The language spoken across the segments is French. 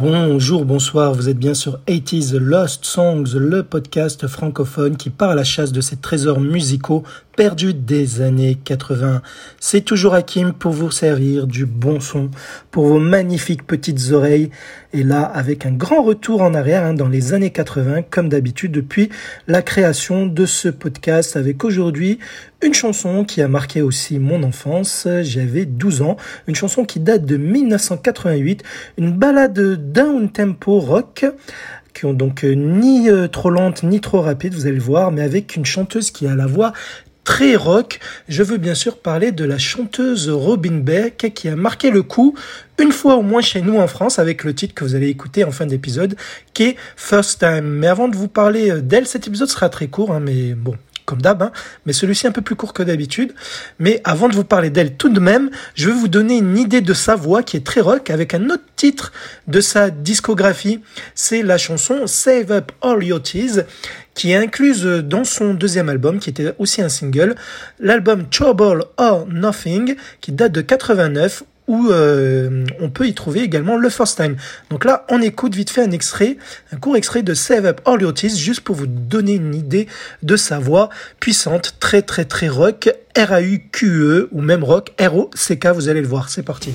Bonjour, bonsoir, vous êtes bien sur 80s Lost Songs, le podcast francophone qui part à la chasse de ces trésors musicaux perdus des années 80. C'est toujours Hakim pour vous servir du bon son pour vos magnifiques petites oreilles. Et là, avec un grand retour en arrière hein, dans les années 80, comme d'habitude, depuis la création de ce podcast, avec aujourd'hui une chanson qui a marqué aussi mon enfance. J'avais 12 ans. Une chanson qui date de 1988. Une balade down tempo rock qui ont donc euh, ni euh, trop lente ni trop rapide, vous allez le voir, mais avec une chanteuse qui a la voix très rock. Je veux bien sûr parler de la chanteuse Robin Beck qui a marqué le coup une fois au moins chez nous en France avec le titre que vous allez écouter en fin d'épisode qui est First Time. Mais avant de vous parler euh, d'elle, cet épisode sera très court, hein, mais bon, comme d'hab, hein, mais celui-ci un peu plus court que d'habitude. Mais avant de vous parler d'elle tout de même, je vais vous donner une idée de sa voix qui est très rock avec un autre titre de sa discographie. C'est la chanson Save Up All Your Tears qui est incluse dans son deuxième album, qui était aussi un single, l'album Trouble or Nothing, qui date de 89, où euh, on peut y trouver également le First Time. Donc là, on écoute vite fait un extrait, un court extrait de Save Up All Your Tears, juste pour vous donner une idée de sa voix puissante, très très très rock, R-A-U-Q-E, ou même rock, R-O-C-K, vous allez le voir, c'est parti.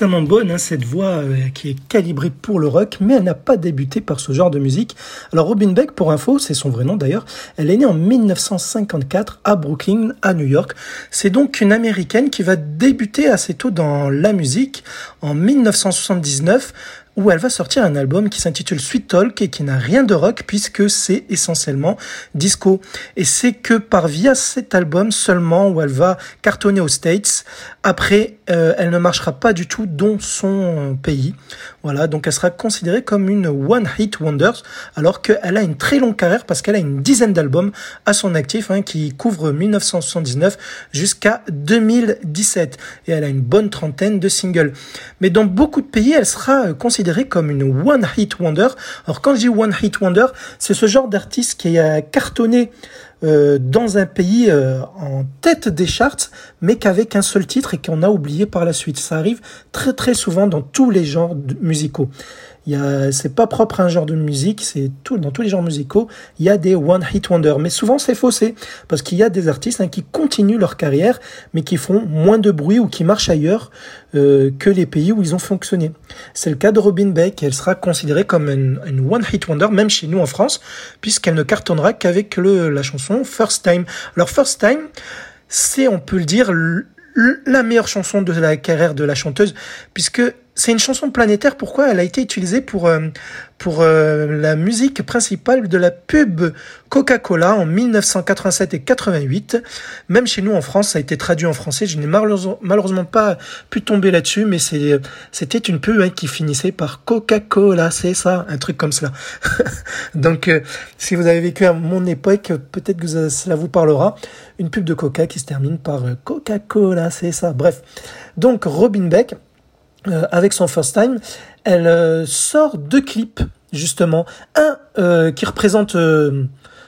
Puissamment bonne, hein, cette voix euh, qui est calibrée pour le rock, mais elle n'a pas débuté par ce genre de musique. Alors Robin Beck, pour info, c'est son vrai nom d'ailleurs, elle est née en 1954 à Brooklyn, à New York. C'est donc une américaine qui va débuter assez tôt dans la musique en 1979 où elle va sortir un album qui s'intitule Sweet Talk et qui n'a rien de rock puisque c'est essentiellement disco. Et c'est que par via cet album seulement où elle va cartonner aux States. Après, euh, elle ne marchera pas du tout dans son pays. Voilà, donc elle sera considérée comme une One Hit Wonders alors qu'elle a une très longue carrière parce qu'elle a une dizaine d'albums à son actif hein, qui couvrent 1979 jusqu'à 2017 et elle a une bonne trentaine de singles. Mais dans beaucoup de pays, elle sera considérée comme une one hit wonder. Alors quand je dis one hit wonder, c'est ce genre d'artiste qui a cartonné euh, dans un pays euh, en tête des charts, mais qu'avec un seul titre et qu'on a oublié par la suite. Ça arrive très très souvent dans tous les genres musicaux. C'est pas propre à un genre de musique, c'est tout, dans tous les genres musicaux, il y a des one hit wonder. Mais souvent c'est faussé, parce qu'il y a des artistes hein, qui continuent leur carrière, mais qui font moins de bruit ou qui marchent ailleurs euh, que les pays où ils ont fonctionné. C'est le cas de Robin Beck, elle sera considérée comme une, une one hit wonder, même chez nous en France, puisqu'elle ne cartonnera qu'avec la chanson First Time. Alors First Time, c'est, on peut le dire, la meilleure chanson de la carrière de la chanteuse, puisque c'est une chanson planétaire. Pourquoi Elle a été utilisée pour, euh, pour euh, la musique principale de la pub Coca-Cola en 1987 et 88. Même chez nous en France, ça a été traduit en français. Je n'ai malheureusement pas pu tomber là-dessus, mais c'était une pub hein, qui finissait par Coca-Cola, c'est ça, un truc comme cela. Donc, euh, si vous avez vécu à mon époque, peut-être que cela vous parlera. Une pub de Coca qui se termine par Coca-Cola, c'est ça. Bref. Donc, Robin Beck, euh, avec son first time, elle sort deux clips justement, un qui représente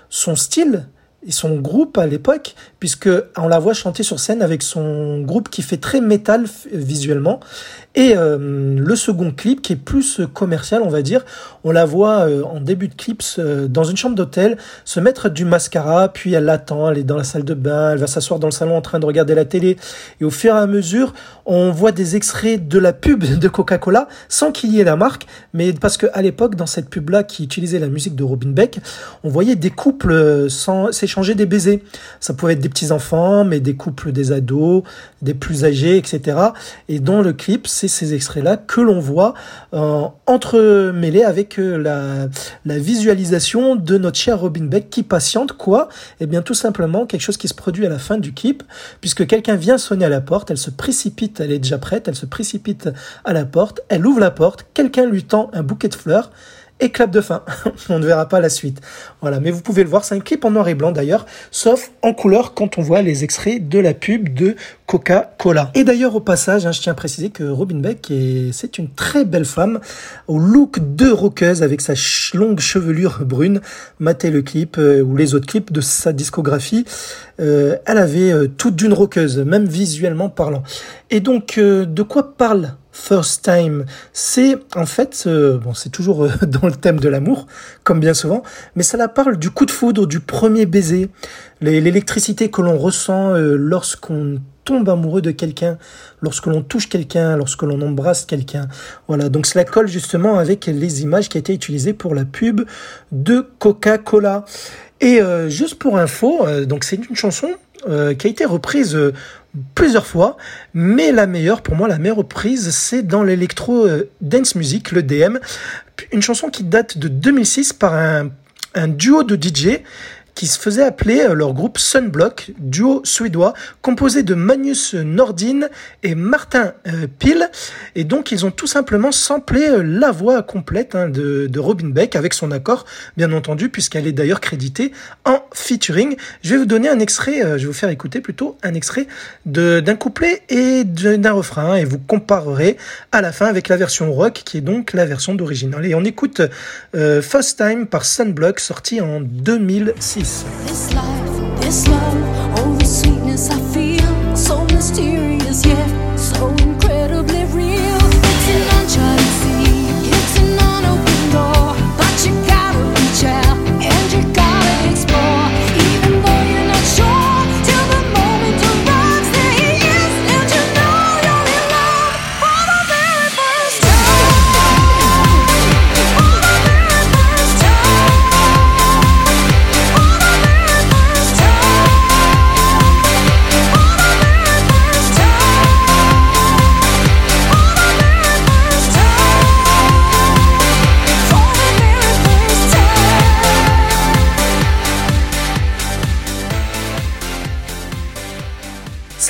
son style et son groupe à l'époque, puisque on la voit chanter sur scène avec son groupe qui fait très métal visuellement, et euh, le second clip, qui est plus commercial, on va dire, on la voit euh, en début de clip euh, dans une chambre d'hôtel se mettre du mascara, puis elle l'attend, elle est dans la salle de bain, elle va s'asseoir dans le salon en train de regarder la télé. Et au fur et à mesure, on voit des extraits de la pub de Coca-Cola sans qu'il y ait la marque, mais parce que à l'époque, dans cette pub-là qui utilisait la musique de Robin Beck, on voyait des couples des baisers. Ça pouvait être des petits enfants, mais des couples des ados, des plus âgés, etc. Et dans le clip, ces extraits-là que l'on voit euh, entremêlés avec euh, la, la, visualisation de notre cher Robin Beck qui patiente quoi Eh bien tout simplement quelque chose qui se produit à la fin du clip, puisque quelqu'un vient sonner à la porte, elle se précipite, elle est déjà prête, elle se précipite à la porte, elle ouvre la porte, quelqu'un lui tend un bouquet de fleurs, et clap de fin. on ne verra pas la suite. Voilà, mais vous pouvez le voir, c'est un clip en noir et blanc d'ailleurs, sauf en couleur quand on voit les extraits de la pub de Coca-Cola. Et d'ailleurs au passage, hein, je tiens à préciser que Robin Beck c'est une très belle femme au look de rockeuse avec sa longue chevelure brune. Matez le clip euh, ou les autres clips de sa discographie. Euh, elle avait euh, toute d'une rockeuse, même visuellement parlant. Et donc, de quoi parle First Time, c'est en fait, euh, bon, c'est toujours euh, dans le thème de l'amour, comme bien souvent, mais ça la parle du coup de foudre, du premier baiser, l'électricité que l'on ressent euh, lorsqu'on tombe amoureux de quelqu'un, lorsque l'on touche quelqu'un, lorsque l'on embrasse quelqu'un. Voilà, donc cela colle justement avec les images qui étaient utilisées pour la pub de Coca-Cola. Et juste pour info, donc c'est une chanson qui a été reprise plusieurs fois, mais la meilleure, pour moi, la meilleure reprise, c'est dans l'électro euh, dance music, le DM, une chanson qui date de 2006 par un, un duo de DJ qui se faisait appeler euh, leur groupe Sunblock, duo suédois, composé de Magnus Nordin et Martin euh, Pil. Et donc, ils ont tout simplement samplé euh, la voix complète hein, de, de, Robin Beck avec son accord, bien entendu, puisqu'elle est d'ailleurs créditée en featuring. Je vais vous donner un extrait, je vais vous faire écouter plutôt un extrait d'un couplet et d'un refrain, et vous comparerez à la fin avec la version rock, qui est donc la version d'original. Et on écoute First Time par Sunblock, sorti en 2006. This life, this love, all the sweetness I feel, so mysterious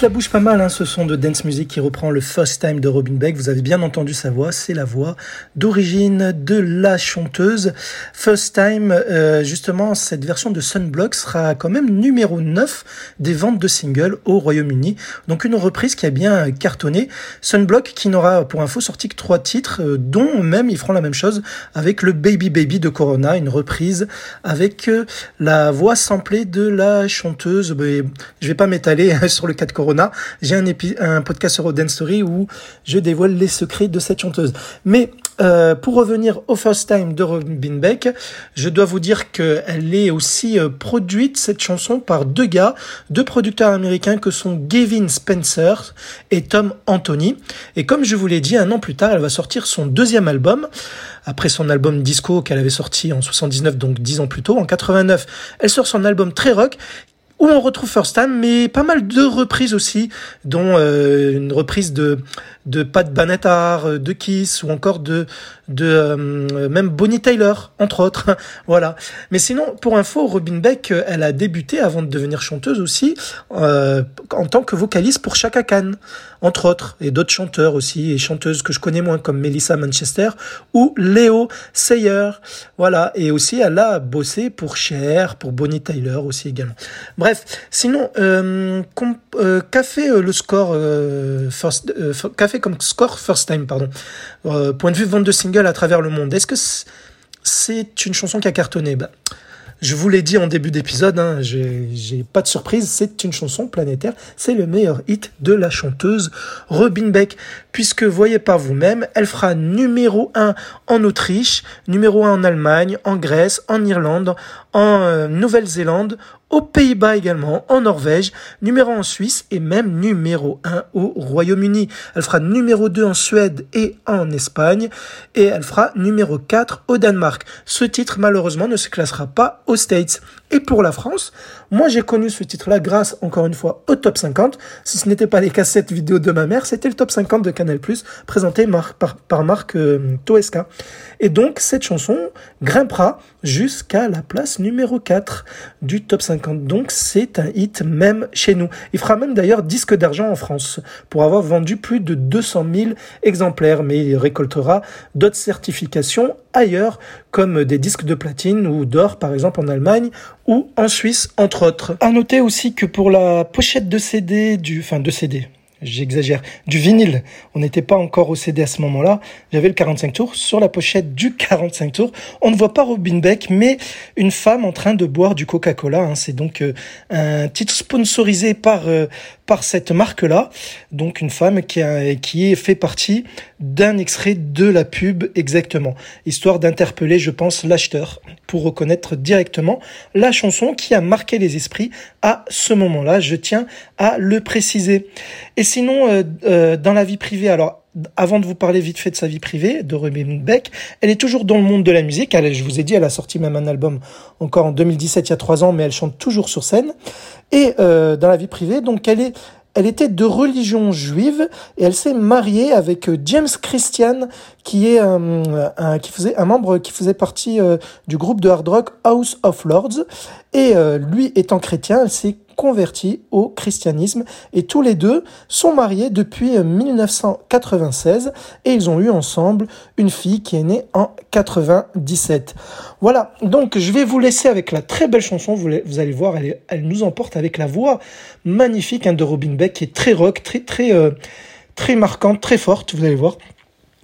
la bouge pas mal, hein, ce son de dance music qui reprend le First Time de Robin Beck. Vous avez bien entendu sa voix, c'est la voix d'origine de la chanteuse. First Time, euh, justement, cette version de Sunblock sera quand même numéro 9 des ventes de singles au Royaume-Uni. Donc une reprise qui a bien cartonné. Sunblock qui n'aura pour info sorti que trois titres, euh, dont même ils feront la même chose avec le Baby Baby de Corona, une reprise avec euh, la voix samplée de la chanteuse. Je vais pas m'étaler sur le cas de Corona j'ai un, podcast sur Dance Story où je dévoile les secrets de cette chanteuse. Mais euh, pour revenir au First Time de Robin Beck, je dois vous dire qu'elle est aussi euh, produite, cette chanson, par deux gars, deux producteurs américains que sont Gavin Spencer et Tom Anthony. Et comme je vous l'ai dit, un an plus tard, elle va sortir son deuxième album. Après son album Disco qu'elle avait sorti en 79, donc dix ans plus tôt, en 89, elle sort son album très rock où on retrouve First Time, mais pas mal de reprises aussi, dont euh, une reprise de de Pat Benatar, euh, de Kiss ou encore de de euh, même Bonnie Tyler entre autres. voilà. Mais sinon, pour info, Robin Beck, elle a débuté avant de devenir chanteuse aussi euh, en tant que vocaliste pour Chaka Khan, entre autres, et d'autres chanteurs aussi et chanteuses que je connais moins comme Melissa Manchester ou Léo Sayer. Voilà. Et aussi, elle a bossé pour Cher, pour Bonnie Tyler aussi également. Bref. Sinon, euh, qu'a fait le score First, qu'a comme score first time, pardon. Euh, point de vue vente de singles à travers le monde. Est-ce que c'est une chanson qui a cartonné? Bah, je vous l'ai dit en début d'épisode, hein, j'ai pas de surprise, c'est une chanson planétaire, c'est le meilleur hit de la chanteuse Robin Beck, puisque voyez par vous-même, elle fera numéro 1 en Autriche, numéro 1 en Allemagne, en Grèce, en Irlande, en euh, Nouvelle-Zélande, aux Pays-Bas également, en Norvège, numéro 1 en Suisse et même numéro 1 au Royaume-Uni. Elle fera numéro 2 en Suède et en Espagne et elle fera numéro 4 au Danemark. Ce titre malheureusement ne se classera pas aux States. Et pour la France, moi j'ai connu ce titre-là grâce encore une fois au top 50. Si ce n'était pas les cassettes vidéo de ma mère, c'était le top 50 de Canal+, présenté par, Marc euh, Toesca. Et donc cette chanson grimpera jusqu'à la place numéro 4 du top 50. Donc c'est un hit même chez nous. Il fera même d'ailleurs disque d'argent en France pour avoir vendu plus de 200 000 exemplaires, mais il récoltera d'autres certifications ailleurs comme des disques de platine ou d'or par exemple en Allemagne ou en Suisse entre autres. À noter aussi que pour la pochette de CD du, enfin de CD, j'exagère, du vinyle. On n'était pas encore au CD à ce moment-là. J'avais le 45 tours. Sur la pochette du 45 tours, on ne voit pas Robin Beck, mais une femme en train de boire du Coca-Cola. Hein. C'est donc euh, un titre sponsorisé par euh, par cette marque-là. Donc une femme qui, a, qui fait partie d'un extrait de la pub exactement, histoire d'interpeller, je pense, l'acheteur pour reconnaître directement la chanson qui a marqué les esprits à ce moment-là. Je tiens à le préciser. Sinon, euh, euh, dans la vie privée, alors avant de vous parler vite fait de sa vie privée, de Robin Beck, elle est toujours dans le monde de la musique. Elle, je vous ai dit, elle a sorti même un album encore en 2017, il y a trois ans, mais elle chante toujours sur scène. Et euh, dans la vie privée, donc elle est elle était de religion juive et elle s'est mariée avec euh, James Christian, qui est euh, un, qui faisait un membre qui faisait partie euh, du groupe de hard rock House of Lords. Et lui étant chrétien, elle s'est convertis au christianisme et tous les deux sont mariés depuis 1996 euh, et ils ont eu ensemble une fille qui est née en 97. Voilà, donc je vais vous laisser avec la très belle chanson, vous, allez voir, elle, nous emporte avec la voix magnifique hein, de Robin Beck qui est très rock, très très euh, très marquante, très forte, vous allez voir.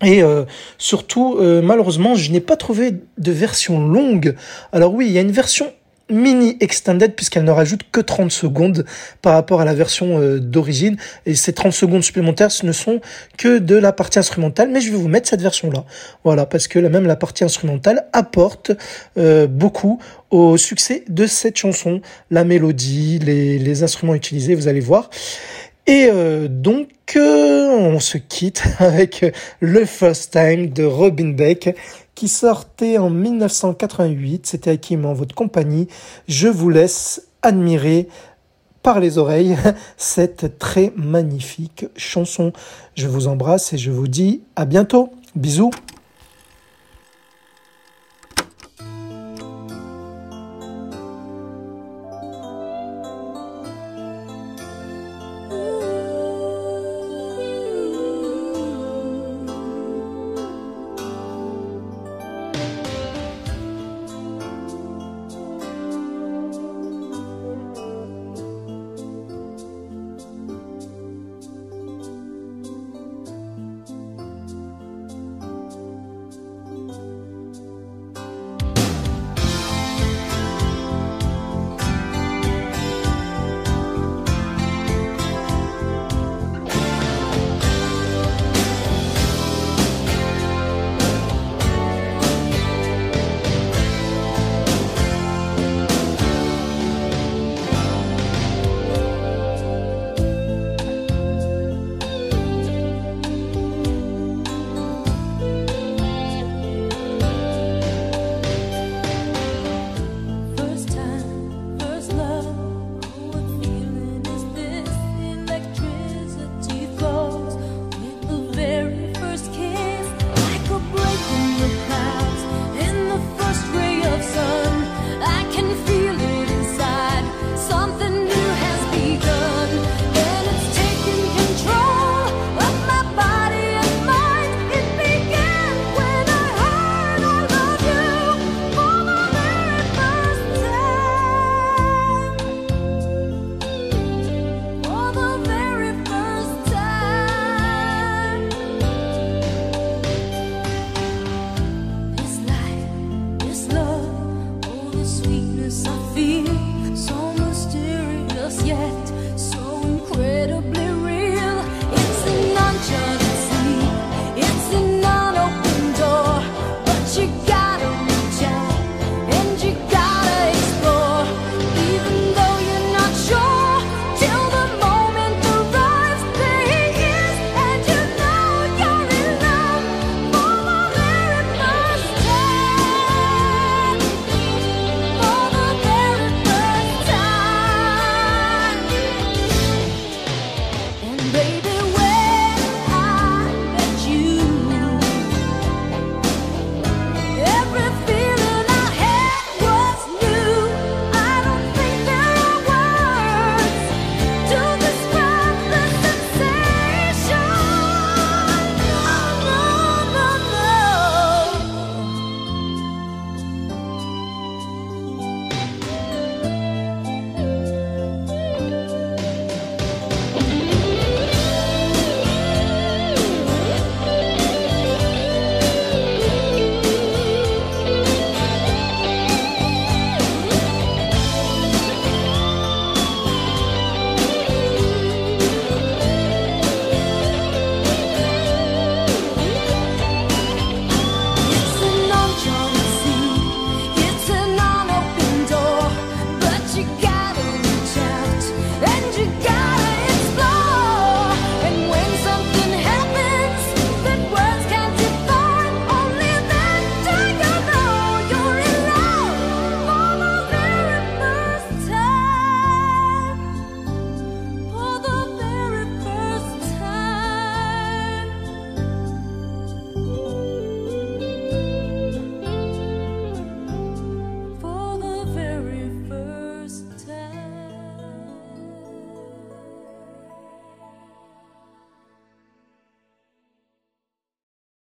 Et euh, surtout, malheureusement, je n'ai pas trouvé de version longue. Alors oui, il y a une version mini extended puisqu'elle ne rajoute que 30 secondes par rapport à la version euh, d'origine. Et ces 30 secondes supplémentaires ce ne sont que de la partie instrumentale mais je vais vous mettre cette version là voilà parce que même la partie instrumentale apporte euh, beaucoup au succès de cette chanson. La mélodie les, les instruments utilisés vous allez voir. Et euh, donc, on se quitte avec le First Time de Robin Beck qui sortait en 1988. C'était Hakim en votre compagnie. Je vous laisse admirer par les oreilles cette très magnifique chanson. Je vous embrasse et je vous dis à bientôt. Bisous.